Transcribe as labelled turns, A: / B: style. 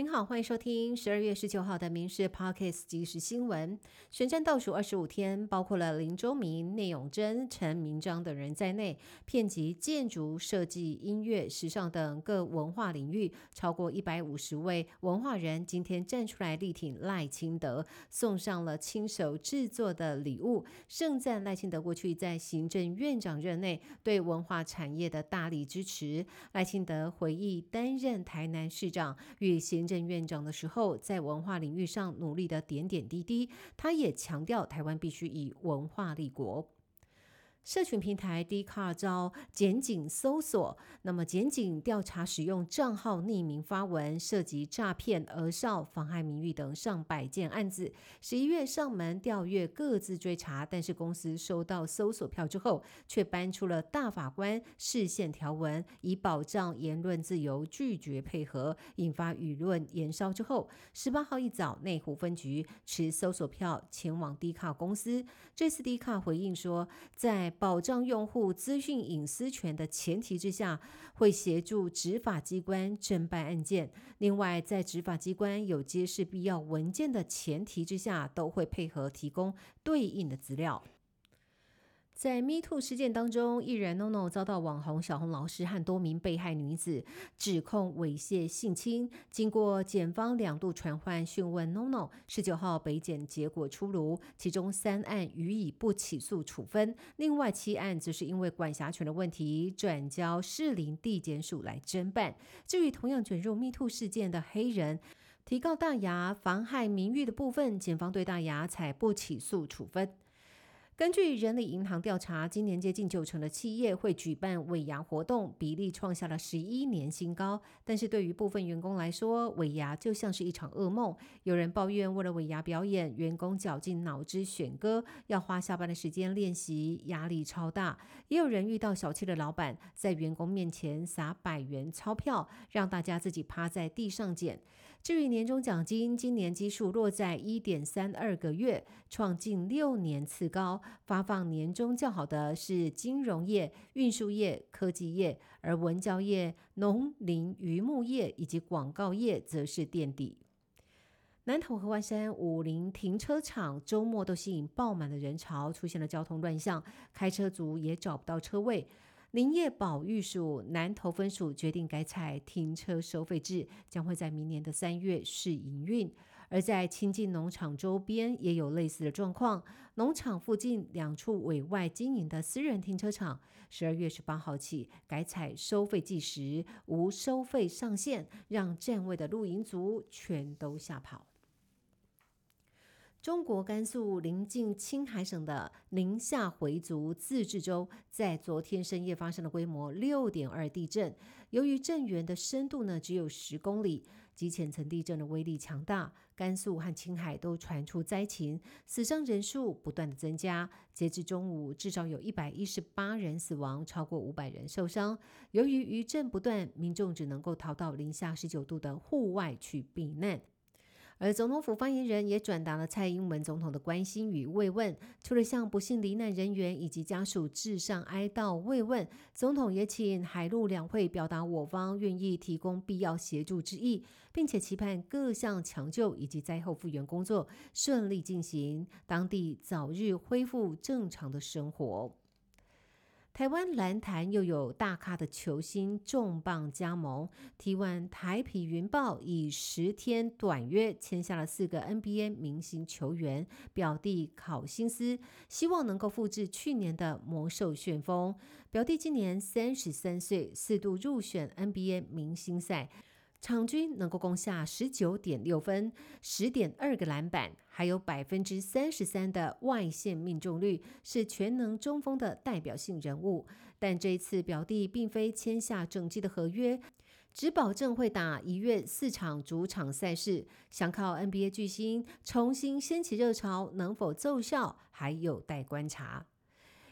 A: 您好，欢迎收听十二月十九号的《民事 Pockets 即时新闻》。选战倒数二十五天，包括了林周明、聂永贞、陈明章等人在内，遍及建筑设计、音乐、时尚等各文化领域，超过一百五十位文化人今天站出来力挺赖清德，送上了亲手制作的礼物，盛赞赖清德过去在行政院长任内对文化产业的大力支持。赖清德回忆担任台南市长与行任院长的时候，在文化领域上努力的点点滴滴，他也强调台湾必须以文化立国。社群平台 d c a r 遭检警搜索，那么检警调查使用账号匿名发文，涉及诈骗、讹少、妨害名誉等上百件案子。十一月上门调阅，各自追查，但是公司收到搜索票之后，却搬出了大法官视线条文，以保障言论自由，拒绝配合，引发舆论延烧之后，十八号一早，内湖分局持搜索票前往 d c a r 公司。这次 d c a r 回应说，在保障用户资讯隐私权的前提之下，会协助执法机关侦办案件。另外，在执法机关有揭示必要文件的前提之下，都会配合提供对应的资料。在 Me Too 事件当中，艺人 NONO 遭到网红小红老师和多名被害女子指控猥亵性侵。经过检方两度传唤讯问 NONO，十九号北检结果出炉，其中三案予以不起诉处分，另外七案则是因为管辖权的问题转交士林地检署来侦办。至于同样卷入 Me Too 事件的黑人，提告大牙妨害名誉的部分，检方对大牙采不起诉处分。根据人力银行调查，今年接近九成的企业会举办尾牙活动，比例创下了十一年新高。但是对于部分员工来说，尾牙就像是一场噩梦。有人抱怨，为了尾牙表演，员工绞尽脑汁选歌，要花下班的时间练习，压力超大。也有人遇到小气的老板，在员工面前撒百元钞票，让大家自己趴在地上捡。至于年终奖金，今年基数落在一点三二个月，创近六年次高。发放年终较好的是金融业、运输业、科技业，而文教业、农林渔牧业以及广告业则是垫底。南投和万山五林停车场周末都吸引爆满的人潮，出现了交通乱象，开车族也找不到车位。林业保育署南投分署决定改采停车收费制，将会在明年的三月试营运。而在亲近农场周边也有类似的状况，农场附近两处委外经营的私人停车场，十二月十八号起改采收费计时，无收费上限，让占位的露营族全都吓跑。中国甘肃临近青海省的宁夏回族自治州，在昨天深夜发生了规模六点二地震。由于震源的深度呢只有十公里，及浅层地震的威力强大，甘肃和青海都传出灾情，死伤人数不断的增加。截至中午，至少有一百一十八人死亡，超过五百人受伤。由于余震不断，民众只能够逃到零下十九度的户外去避难。而总统府发言人也转达了蔡英文总统的关心与慰问，除了向不幸罹难人员以及家属致上哀悼慰问，总统也请海陆两会表达我方愿意提供必要协助之意，并且期盼各项抢救以及灾后复原工作顺利进行，当地早日恢复正常的生活。台湾篮坛又有大咖的球星重磅加盟，T1 台匹云豹以十天短约签下了四个 NBA 明星球员，表弟考辛斯希望能够复制去年的魔兽旋风。表弟今年三十三岁，四度入选 NBA 明星赛。场均能够攻下十九点六分、十点二个篮板，还有百分之三十三的外线命中率，是全能中锋的代表性人物。但这一次表弟并非签下整季的合约，只保证会打一月四场主场赛事。想靠 NBA 巨星重新掀起热潮，能否奏效，还有待观察。